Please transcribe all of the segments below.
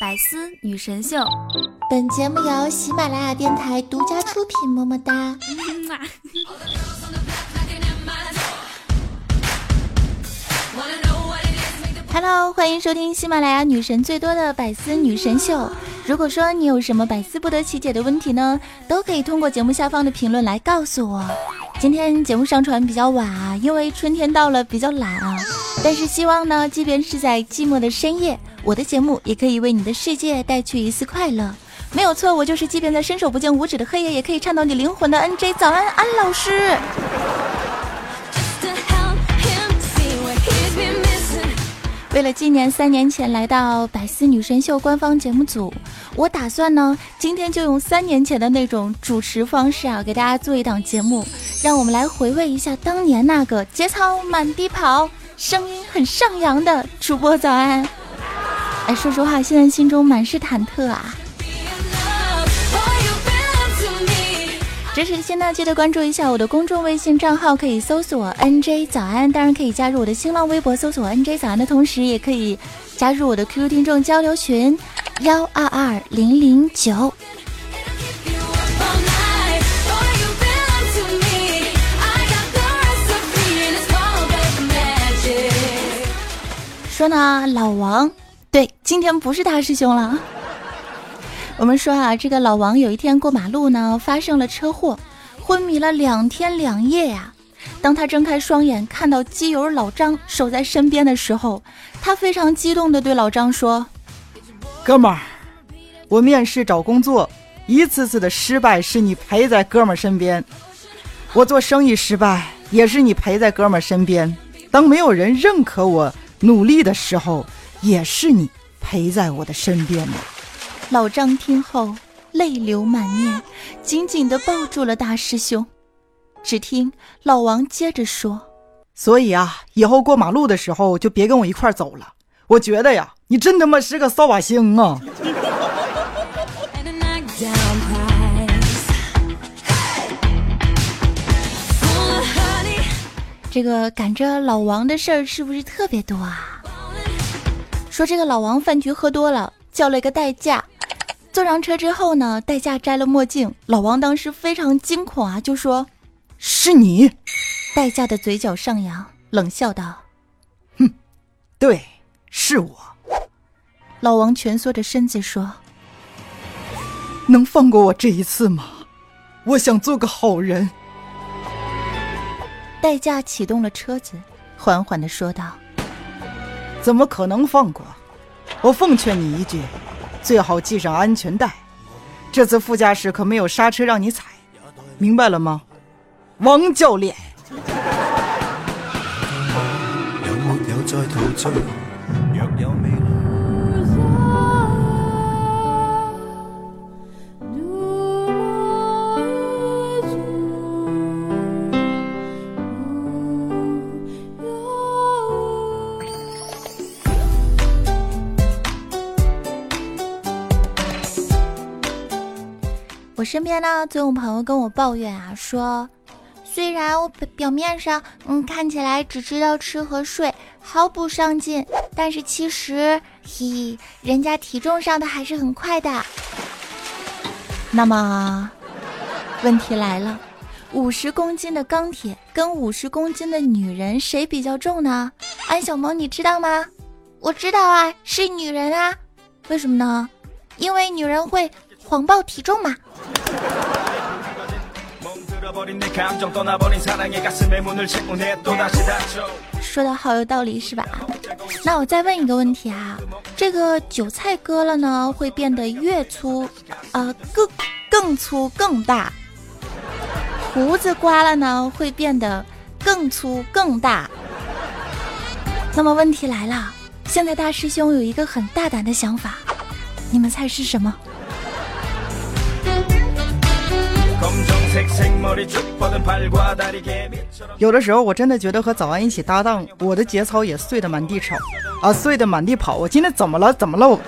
百思女神秀，本节目由喜马拉雅电台独家出品。么么哒。Hello，欢迎收听喜马拉雅女神最多的百思女神秀。如果说你有什么百思不得其解的问题呢，都可以通过节目下方的评论来告诉我。今天节目上传比较晚啊，因为春天到了，比较懒啊。但是希望呢，即便是在寂寞的深夜。我的节目也可以为你的世界带去一丝快乐，没有错，我就是即便在伸手不见五指的黑夜，也可以颤到你灵魂的 N J 早安安老师。为了纪念三年前来到百思女神秀官方节目组，我打算呢，今天就用三年前的那种主持方式啊，给大家做一档节目，让我们来回味一下当年那个节操满地跑、声音很上扬的主播早安。哎，说实话，现在心中满是忐忑啊！支持新呢，记得关注一下我的公众微信账号，可以搜索 “nj 早安”，当然可以加入我的新浪微博，搜索 “nj 早安”的同时，也可以加入我的 QQ 听众交流群幺二二零零九。说呢，老王。对，今天不是大师兄了。我们说啊，这个老王有一天过马路呢，发生了车祸，昏迷了两天两夜呀。当他睁开双眼，看到基友老张守在身边的时候，他非常激动地对老张说：“哥们儿，我面试找工作，一次次的失败是你陪在哥们儿身边；我做生意失败，也是你陪在哥们儿身边。当没有人认可我努力的时候。”也是你陪在我的身边的。老张听后泪流满面，紧紧地抱住了大师兄。只听老王接着说：“所以啊，以后过马路的时候就别跟我一块走了。我觉得呀，你真他妈是个扫把星啊！” 这个赶着老王的事儿是不是特别多啊？说这个老王饭局喝多了，叫了一个代驾。坐上车之后呢，代驾摘了墨镜，老王当时非常惊恐啊，就说：“是你。”代驾的嘴角上扬，冷笑道：“哼，对，是我。”老王蜷缩着身子说：“能放过我这一次吗？我想做个好人。”代驾启动了车子，缓缓的说道。怎么可能放过？我奉劝你一句，最好系上安全带。这次副驾驶可没有刹车让你踩，明白了吗，王教练？身边呢，总有朋友跟我抱怨啊，说虽然我表面上嗯看起来只知道吃和睡，毫不上进，但是其实嘿，人家体重上的还是很快的。那么问题来了，五十公斤的钢铁跟五十公斤的女人谁比较重呢？安小萌，你知道吗？我知道啊，是女人啊。为什么呢？因为女人会谎报体重嘛。说的好有道理是吧？那我再问一个问题啊，这个韭菜割了呢，会变得越粗啊，更更粗更大；胡子刮了呢，会变得更粗更大。那么问题来了，现在大师兄有一个很大胆的想法，你们猜是什么？有的时候我真的觉得和早安一起搭档，我的节操也碎的满地跑啊，碎的满地跑。我今天怎么了？怎么了？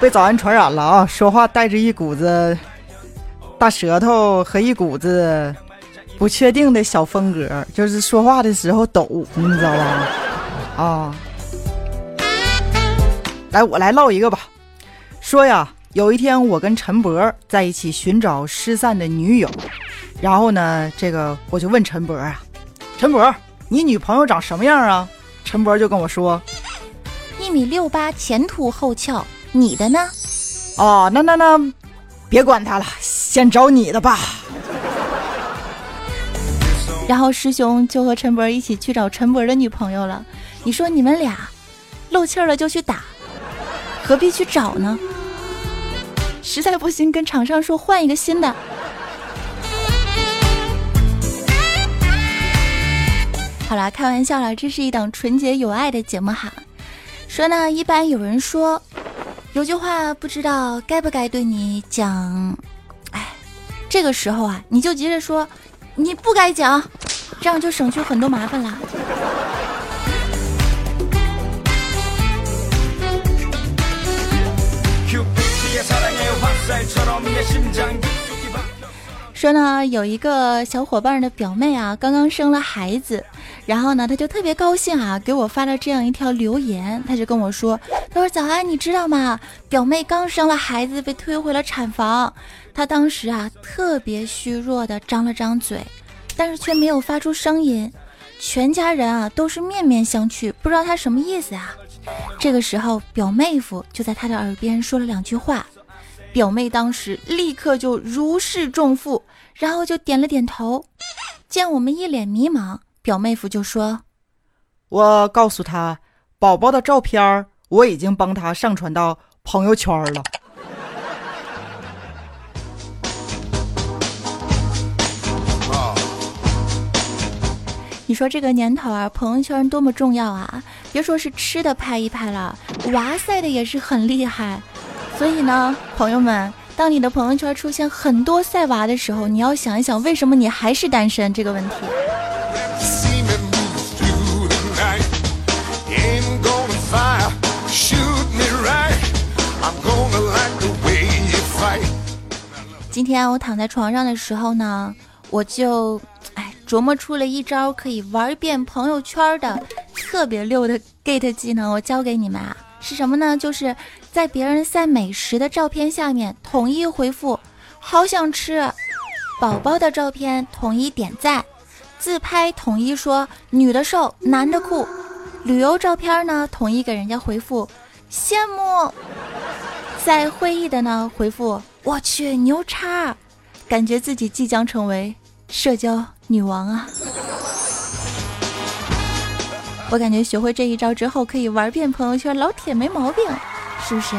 被早安传染了啊！说话带着一股子大舌头和一股子不确定的小风格，就是说话的时候抖，你知道吧？啊！来，我来唠一个吧。说呀，有一天我跟陈博在一起寻找失散的女友，然后呢，这个我就问陈博啊，陈博，你女朋友长什么样啊？陈博就跟我说，一米六八，前凸后翘。你的呢？哦，那那那，别管他了，先找你的吧。然后师兄就和陈博一起去找陈博的女朋友了。你说你们俩漏气了就去打，何必去找呢？实在不行，跟厂商说换一个新的。好了，开玩笑了，这是一档纯洁有爱的节目哈。说呢，一般有人说有句话不知道该不该对你讲，哎，这个时候啊，你就急着说。你不该讲，这样就省去很多麻烦了。说呢，有一个小伙伴的表妹啊，刚刚生了孩子，然后呢，他就特别高兴啊，给我发了这样一条留言，他就跟我说：“他说早安，你知道吗？表妹刚生了孩子，被推回了产房。”她当时啊，特别虚弱的张了张嘴，但是却没有发出声音。全家人啊都是面面相觑，不知道他什么意思啊。这个时候，表妹夫就在他的耳边说了两句话，表妹当时立刻就如释重负，然后就点了点头。见我们一脸迷茫，表妹夫就说：“我告诉他，宝宝的照片我已经帮他上传到朋友圈了。”你说这个年头啊，朋友圈多么重要啊！别说是吃的拍一拍了，哇塞的也是很厉害。所以呢，朋友们，当你的朋友圈出现很多晒娃的时候，你要想一想，为什么你还是单身这个问题。今天我躺在床上的时候呢，我就哎。琢磨出了一招可以玩遍朋友圈的特别溜的 get 技能，我教给你们啊，是什么呢？就是在别人晒美食的照片下面统一回复“好想吃”，宝宝的照片统一点赞，自拍统一说“女的瘦，男的酷”，旅游照片呢统一给人家回复“羡慕”，在会议的呢回复“我去牛叉”，感觉自己即将成为社交。女王啊！我感觉学会这一招之后，可以玩遍朋友圈，老铁没毛病，是不是？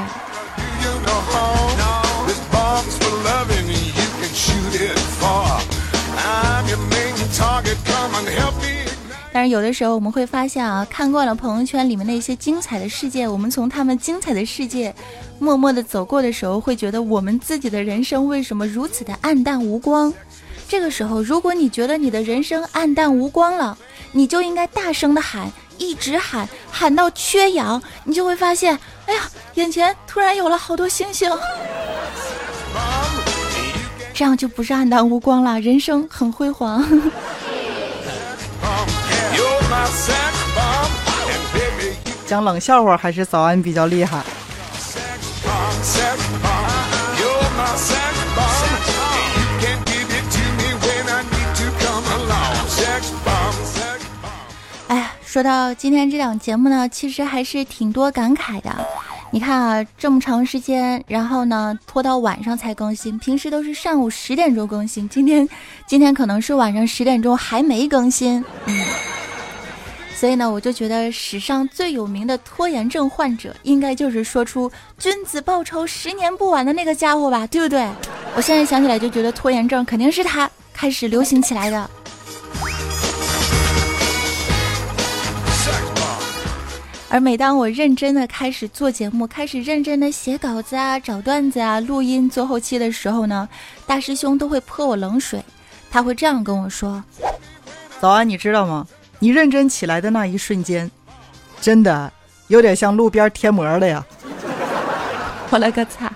但是有的时候我们会发现啊，看惯了朋友圈里面那些精彩的世界，我们从他们精彩的世界默默的走过的时候，会觉得我们自己的人生为什么如此的暗淡无光？这个时候，如果你觉得你的人生暗淡无光了，你就应该大声的喊，一直喊，喊到缺氧，你就会发现，哎呀，眼前突然有了好多星星，这样就不是黯淡无光了，人生很辉煌。讲冷笑话还是早安比较厉害。说到今天这档节目呢，其实还是挺多感慨的。你看啊，这么长时间，然后呢拖到晚上才更新，平时都是上午十点钟更新，今天今天可能是晚上十点钟还没更新。嗯，所以呢，我就觉得史上最有名的拖延症患者，应该就是说出“君子报仇，十年不晚”的那个家伙吧，对不对？我现在想起来就觉得拖延症肯定是他开始流行起来的。而每当我认真的开始做节目，开始认真的写稿子啊、找段子啊、录音、做后期的时候呢，大师兄都会泼我冷水。他会这样跟我说：“早安，你知道吗？你认真起来的那一瞬间，真的有点像路边贴膜了呀。”我勒个擦！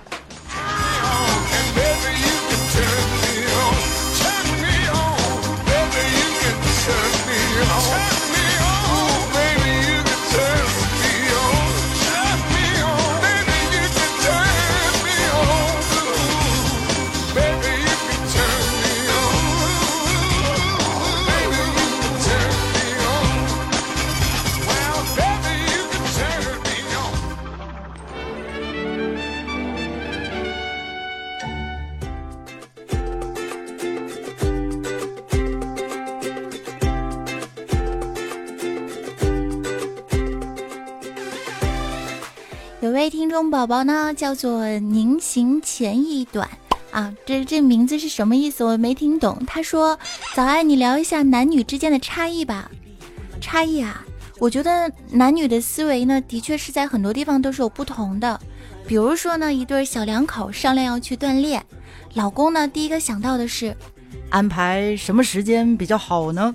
宝宝呢，叫做宁行前一短啊，这这名字是什么意思？我没听懂。他说：“早安，你聊一下男女之间的差异吧。”差异啊，我觉得男女的思维呢，的确是在很多地方都是有不同的。比如说呢，一对小两口商量要去锻炼，老公呢第一个想到的是安排什么时间比较好呢？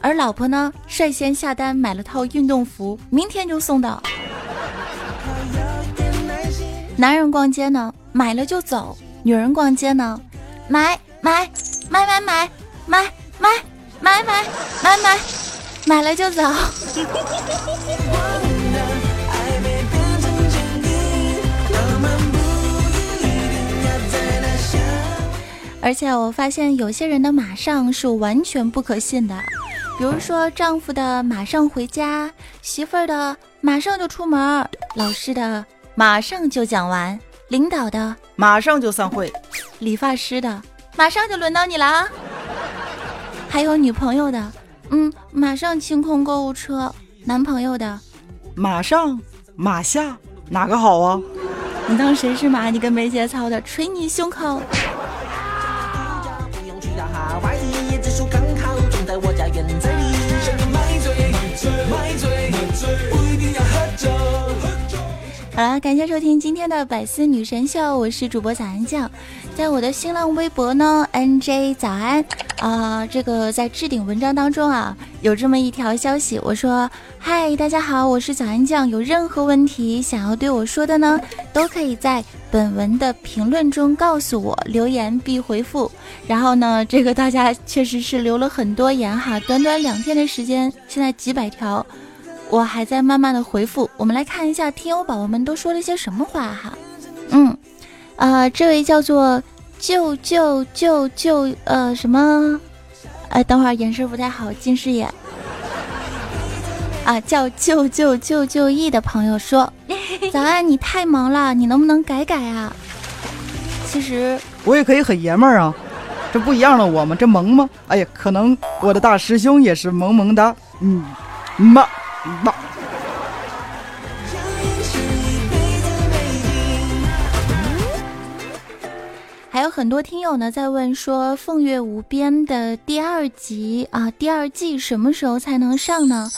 而老婆呢，率先下单买了套运动服，明天就送到。男人逛街呢，买了就走；女人逛街呢，买买买买买买买买买买买，买了就走。而且我发现有些人的马上是完全不可信的。比如说，丈夫的马上回家，媳妇儿的马上就出门，老师的马上就讲完，领导的马上就散会，理发师的马上就轮到你了啊！还有女朋友的，嗯，马上清空购物车；男朋友的马上马下，哪个好啊？你当谁是马？你个没节操的，捶你胸口！好了，感谢收听今天的百思女神秀，我是主播早安酱，在我的新浪微博呢，NJ 早安啊，这个在置顶文章当中啊，有这么一条消息，我说嗨，大家好，我是早安酱，有任何问题想要对我说的呢，都可以在本文的评论中告诉我，留言必回复。然后呢，这个大家确实是留了很多言哈，短短两天的时间，现在几百条。我还在慢慢的回复，我们来看一下听友宝宝们都说了些什么话哈。嗯，啊，这位叫做救救救救呃什么？哎，等会儿眼神不太好，近视眼。啊，叫救救救救义的朋友说，早安，你太忙了，你能不能改改啊？其实我也可以很爷们儿啊，这不一样了，我们这萌吗？哎呀，可能我的大师兄也是萌萌哒，嗯，还有很多听友呢在问说《凤月无边》的第二集啊，第二季什么时候才能上呢？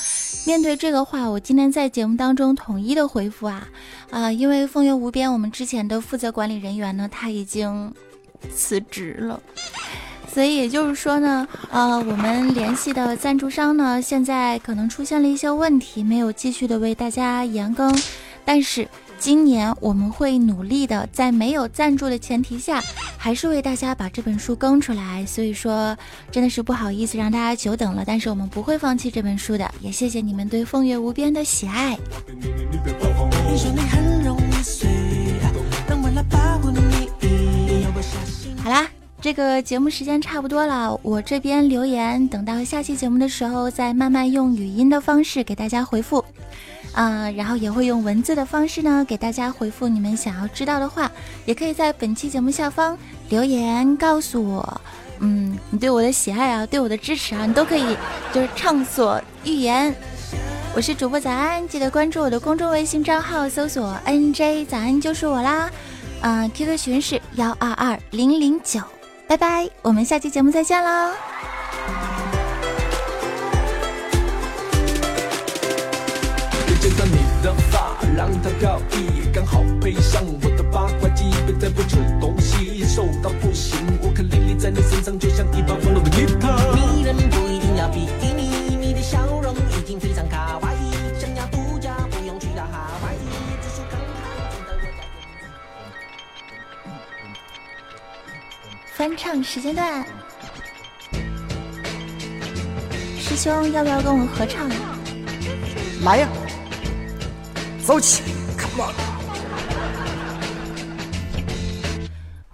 面对这个话，我今天在节目当中统一的回复啊啊，因为《凤月无边》我们之前的负责管理人员呢他已经辞职了。所以也就是说呢，呃，我们联系的赞助商呢，现在可能出现了一些问题，没有继续的为大家延更。但是今年我们会努力的，在没有赞助的前提下，还是为大家把这本书更出来。所以说，真的是不好意思让大家久等了，但是我们不会放弃这本书的。也谢谢你们对《风月无边》的喜爱。好啦。这个节目时间差不多了，我这边留言，等到下期节目的时候再慢慢用语音的方式给大家回复，啊，然后也会用文字的方式呢给大家回复你们想要知道的话，也可以在本期节目下方留言告诉我，嗯，你对我的喜爱啊，对我的支持啊，你都可以就是畅所欲言。我是主播早安，记得关注我的公众微信账号，搜索 NJ 早安就是我啦，嗯，QQ 群是幺二二零零九。拜拜，我们下期节目再见喽。我见到你的发，让它飘逸，刚好配上我的八卦肌。别再不准翻唱时间段，师兄要不要跟我合唱？来呀，走起，Come on！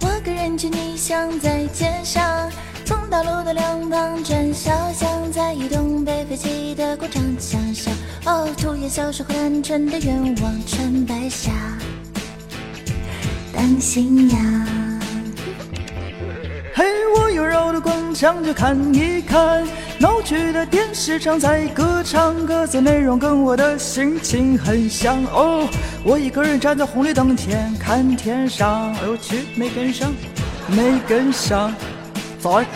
我跟人群逆向在街上，从大路的两旁转小巷，在移动被废弃的过场想象。哦，涂鸦小时候单纯的愿望穿白瞎，当信仰。绕到广场就看一看，闹区的电视常在歌唱，歌词内容跟我的心情很像。哦，我一个人站在红绿灯前看天上，哎呦我去，没跟上，没跟上，早安。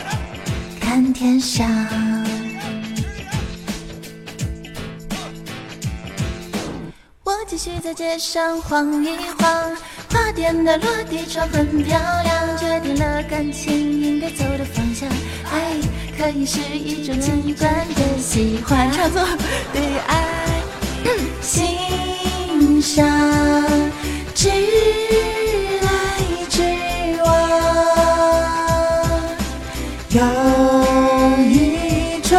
看天上。我继续在街上晃一晃，花店的落地窗很漂亮，决定了感情应该走的方向。爱可以是一种极端的喜欢，对爱欣赏，直来直往，有一种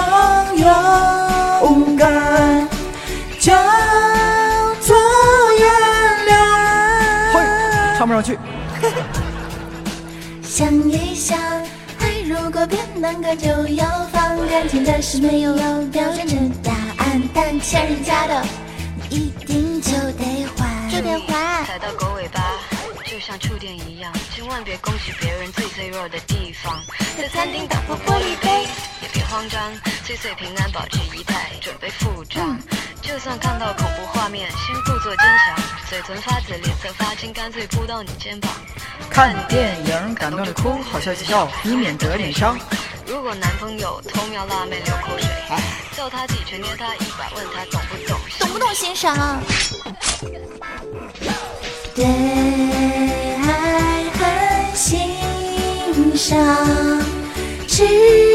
勇敢叫做原谅。会唱不上去。想一想，变难看就要放，感情的事没有标准的答案，但欠人家的你一定就得还，就得还。踩到狗尾巴，就像触电一样，千万别攻击别人最脆弱的地方。在餐厅打破玻璃杯，也别慌张，岁岁平安，保持仪态，准备付账。就算看到恐怖画面，先故作坚强，嘴唇发紫，脸色发青，干脆扑到你肩膀。看电影感动的哭，好笑就笑，以免得脸伤。如果男朋友偷瞄辣妹流口水，叫他几拳捏他一把，问他懂不懂？懂不懂欣赏？对爱很欣赏，直